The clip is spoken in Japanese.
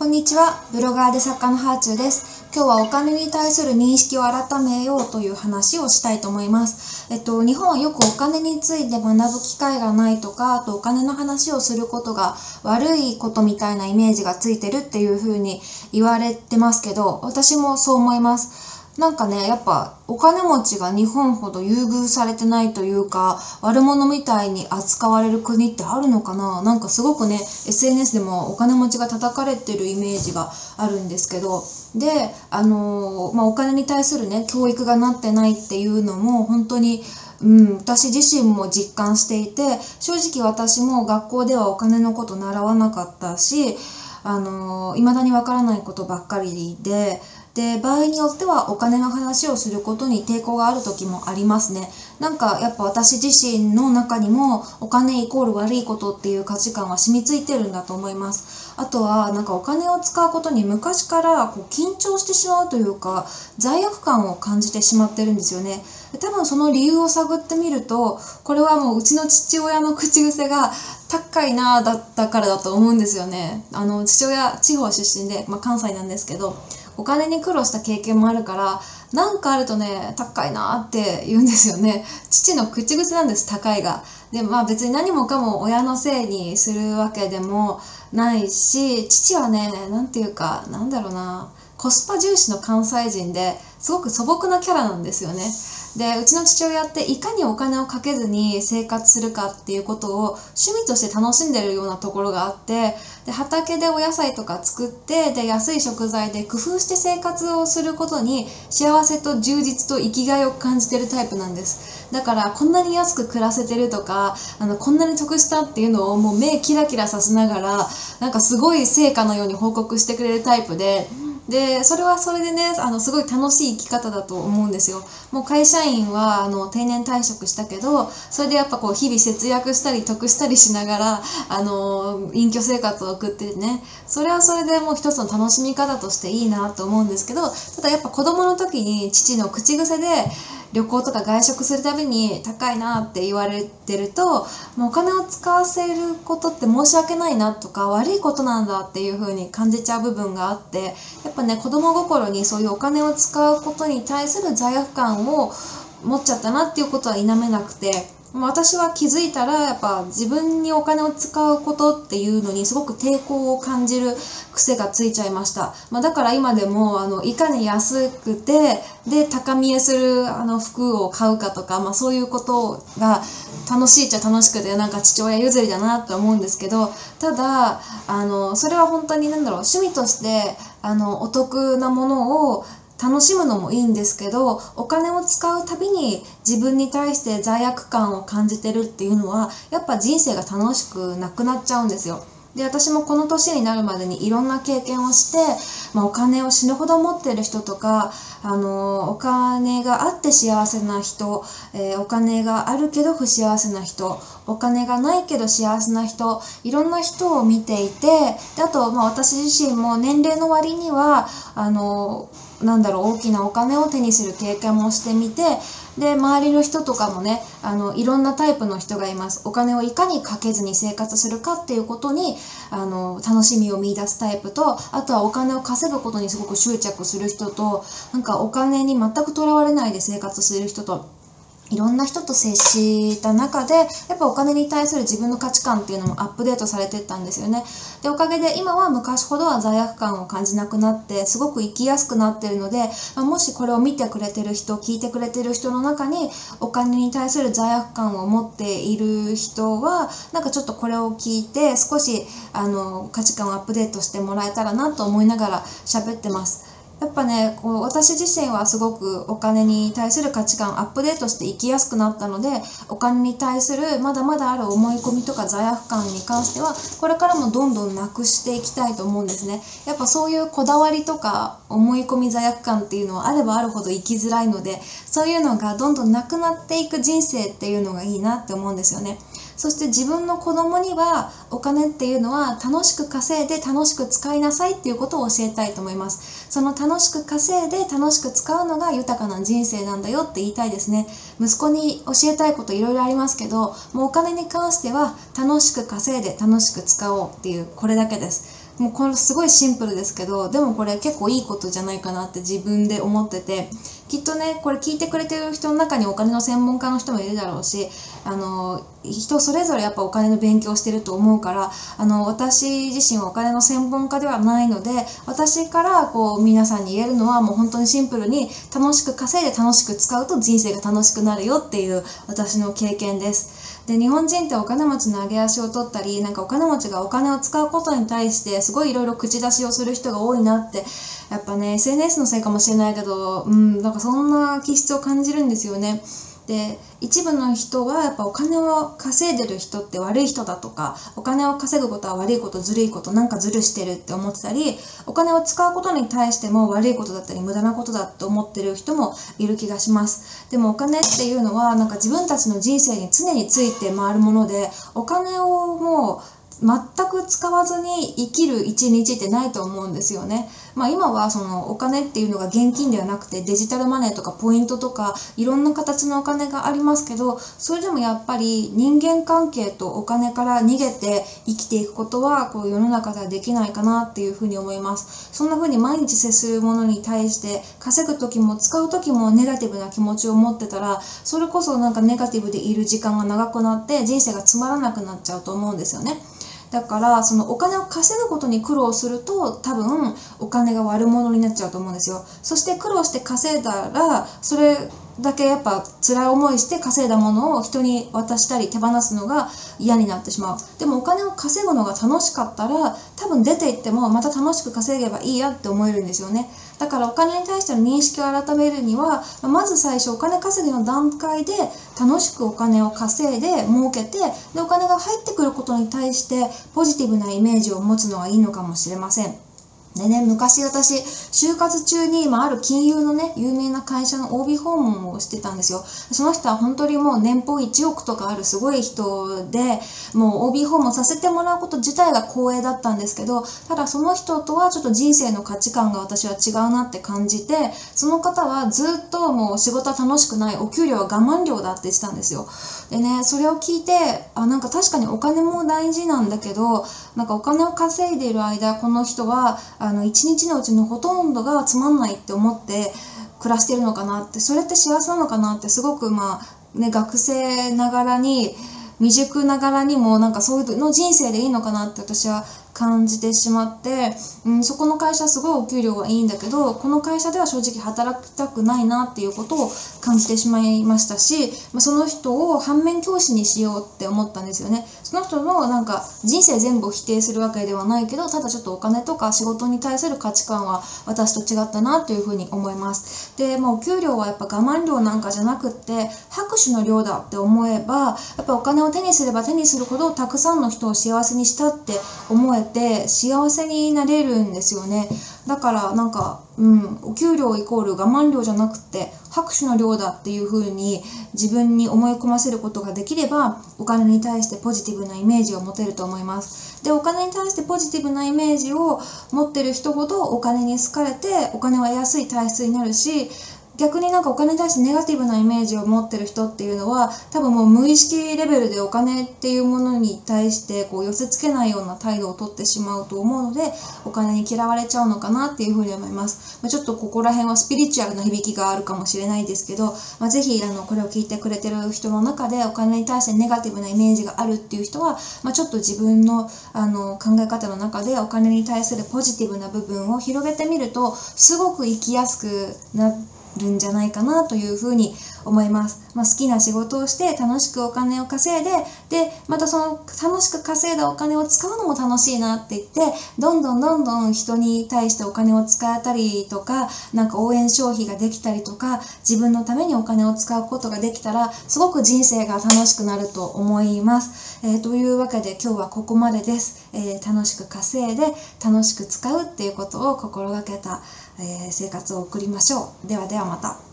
こんにちは。ブロガーで作家のハーチューです。今日はお金に対する認識を改めようという話をしたいと思います。えっと、日本はよくお金について学ぶ機会がないとか、あとお金の話をすることが悪いことみたいなイメージがついてるっていうふうに言われてますけど、私もそう思います。なんかね、やっぱお金持ちが日本ほど優遇されてないというか、悪者みたいに扱われる国ってあるのかな？なんかすごくね、SNS でもお金持ちが叩かれてるイメージがあるんですけど、で、あのーまあ、お金に対するね、教育がなってないっていうのも本当にうん、私自身も実感していて正直私も学校ではお金のこと習わなかったしあの未だにわからないことばっかりでで場合によってはお金の話をすることに抵抗がある時もありますね。なんかやっぱ私自身の中にもお金イコール悪いことっていう価値観は染みついてるんだと思います。あとはなんかお金を使うことに昔からこう緊張してしまうというか罪悪感を感じてしまってるんですよね。多分その理由を探ってみるとこれはもううちの父親の口癖が高いなだったからだと思うんですよね。あの父親地方出身で、まあ、関西なんですけどお金に苦労した経験もあるからなんかあるとね高いなって言うんですよね。父の口癖なんです高いが。でまあ別に何もかも親のせいにするわけでもないし父はね何て言うかなんだろうな。コスパ重視の関西人ですごく素朴なキャラなんですよね。でうちの父親っていかにお金をかけずに生活するかっていうことを趣味として楽しんでるようなところがあってで畑でお野菜とか作ってで安い食材で工夫して生活をすることに幸せと充実と生きがいを感じてるタイプなんです。だからこんなに安く暮らせてるとかあのこんなに得したっていうのをもう目キラキラさせながらなんかすごい成果のように報告してくれるタイプででそれはそれでねあのすごい楽しい生き方だと思うんですよ。もう会社員はあの定年退職したけどそれでやっぱこう日々節約したり得したりしながらあの隠居生活を送ってね。それはそれでもう一つの楽しみ方としていいなと思うんですけどただやっぱ子供の時に父の口癖で旅行とか外食するたびに高いなって言われてるともうお金を使わせることって申し訳ないなとか悪いことなんだっていう風に感じちゃう部分があってやっぱね子供心にそういうお金を使うことに対する罪悪感を持っちゃったなっていうことは否めなくて私は気づいたらやっぱ自分にお金を使うことっていうのにすごく抵抗を感じる癖がついちゃいました、まあ、だから今でもあのいかに安くてで高見えするあの服を買うかとか、まあ、そういうことが楽しいっちゃ楽しくてなんか父親譲りだなと思うんですけどただあのそれは本当に何だろう趣味としてあのお得なものを楽しむのもいいんですけどお金を使うたびに自分に対して罪悪感を感じてるっていうのはやっぱ人生が楽しくなくなっちゃうんですよ。で私もこの年になるまでにいろんな経験をして、まあ、お金を死ぬほど持ってる人とかあのお金があって幸せな人、えー、お金があるけど不幸せな人お金がないけど幸せな人いろんな人を見ていてであと、まあ、私自身も年齢の割にはあのなんだろう大きなお金を手にする経験もしてみてで周りの人とかもねあのいろんなタイプの人がいます。お金をいかにかけずに生活するかっていうことにあの楽しみを見いだすタイプとあとはお金を稼ぐことにすごく執着する人となんかお金に全くとらわれないで生活する人といろんな人と接した中でやっぱお金に対する自分の価値観っていうのもアップデートされてったんですよね。でおかげで今は昔ほどは罪悪感を感じなくなってすごく生きやすくなってるのでもしこれを見てくれてる人聞いてくれてる人の中にお金に対する罪悪感を持っている人はなんかちょっとこれを聞いて少しあの価値観をアップデートしてもらえたらなと思いながら喋ってます。やっぱねこう私自身はすごくお金に対する価値観アップデートして生きやすくなったのでお金に対するまだまだある思い込みとか罪悪感に関してはこれからもどんどんなくしていきたいと思うんですね。やっぱそういうこだわりとか思い込み罪悪感っていうのはあればあるほど生きづらいのでそういうのがどんどんなくなっていく人生っていうのがいいなって思うんですよね。そして自分の子供にはお金っていうのは楽しく稼いで楽しく使いなさいっていうことを教えたいと思います。その楽しく稼いで楽しく使うのが豊かな人生なんだよって言いたいですね。息子に教えたいこといろいろありますけどもうお金に関しては楽しく稼いで楽しく使おうっていうこれだけです。もうこれすごいシンプルですけどでもこれ結構いいことじゃないかなって自分で思ってて。きっとねこれ聞いてくれてる人の中にお金の専門家の人もいるだろうしあの人それぞれやっぱお金の勉強してると思うからあの私自身はお金の専門家ではないので私からこう皆さんに言えるのはもう本当にシンプルに楽しく稼いで楽しく使うと人生が楽しくなるよっていう私の経験です。で日本人ってお金持ちの上げ足を取ったりなんかお金持ちがお金を使うことに対してすごいいろいろ口出しをする人が多いなってやっぱね SNS のせいかもしれないけどうんなんかそんな気質を感じるんですよね。で一部の人はやっぱお金を稼いでる人って悪い人だとかお金を稼ぐことは悪いことずるいことなんかずるしてるって思ってたりお金を使うことに対しても悪いことだったり無駄なことだって思ってる人もいる気がしますでもお金っていうのはなんか自分たちの人生に常について回るものでお金をもう全く使わずに生きる一日ってないと思うんですよね。まあ、今はそのお金っていうのが現金ではなくてデジタルマネーとかポイントとかいろんな形のお金がありますけどそれでもやっぱり人間関係とお金から逃げて生きていくことはこう世の中ではできないかなっていうふうに思います。そんなふうに毎日接するものに対して稼ぐ時も使う時もネガティブな気持ちを持ってたらそれこそなんかネガティブでいる時間が長くなって人生がつまらなくなっちゃうと思うんですよね。だからそのお金を稼ぐことに苦労すると多分お金が悪者になっちゃうと思うんですよ。そして苦労して稼いだらそれだけやっぱ辛い思いして稼いだものを人に渡したり手放すのが嫌になってしまう。でもお金を稼ぐのが楽しかったら多分出て行ってもまた楽しく稼げばいいやって思えるんですよね。だからお金に対しての認識を改めるにはまず最初お金稼ぎの段階で楽しくお金を稼いで儲けてでお金が入ってくることに対してポジティブなイメージを持つのはいいのかもしれません。でね、昔私、就活中に、まあ、ある金融のね、有名な会社の OB 訪問をしてたんですよ。その人は本当にもう年俸1億とかあるすごい人で、もう OB 訪問させてもらうこと自体が光栄だったんですけど、ただその人とはちょっと人生の価値観が私は違うなって感じて、その方はずっともう仕事は楽しくない、お給料は我慢料だって言ってたんですよ。でね、それを聞いて、あ、なんか確かにお金も大事なんだけど、なんかお金を稼いでいる間、この人は、あの一日のうちのほとんどがつまんないって思って暮らしてるのかなってそれって幸せなのかなってすごくまあね学生ながらに未熟ながらにもなんかそういうの人生でいいのかなって私は感じてしまって、うん、そこの会社すごいお給料はいいんだけどこの会社では正直働きたくないなっていうことを感じてしまいましたし、まあ、その人を反面教師にしようって思ったんですよね。その人のなんか人生全部を否定するわけではないけどただちょっとお金とか仕事に対する価値観は私と違ったなというふうに思います。で、まあ、お給料はやっぱ我慢料なんかじゃなくって拍手の量だって思えばやっぱお金を手にすれば手にするほどたくさんの人を幸せにしたって思えて幸せになれるんですよね。だからなんか、うん、お給料イコール我慢量じゃなくて拍手の量だっていう風に自分に思い込ませることができればお金に対してポジティブなイメージを持てると思います。でお金に対してポジティブなイメージを持ってる人ほどお金に好かれてお金は安い体質になるし逆になんかお金に対してネガティブなイメージを持ってる人っていうのは多分もう無意識レベルでお金っていうものに対してこう寄せ付けないような態度をとってしまうと思うのでお金に嫌われちゃうのかなっていうふうに思います、まあ、ちょっとここら辺はスピリチュアルな響きがあるかもしれないですけど、まあ、ぜひあのこれを聞いてくれてる人の中でお金に対してネガティブなイメージがあるっていう人は、まあ、ちょっと自分のあの考え方の中でお金に対するポジティブな部分を広げてみるとすごく生きやすくなってるんじゃないかなというふうに思います。まあ、好きな仕事をして楽しくお金を稼いで、で、またその楽しく稼いだお金を使うのも楽しいなって言って、どんどんどんどん人に対してお金を使えたりとか、なんか応援消費ができたりとか、自分のためにお金を使うことができたら、すごく人生が楽しくなると思います。えー、というわけで今日はここまでです。えー、楽しく稼いで楽しく使うっていうことを心がけた、えー、生活を送りましょう。ではではまた。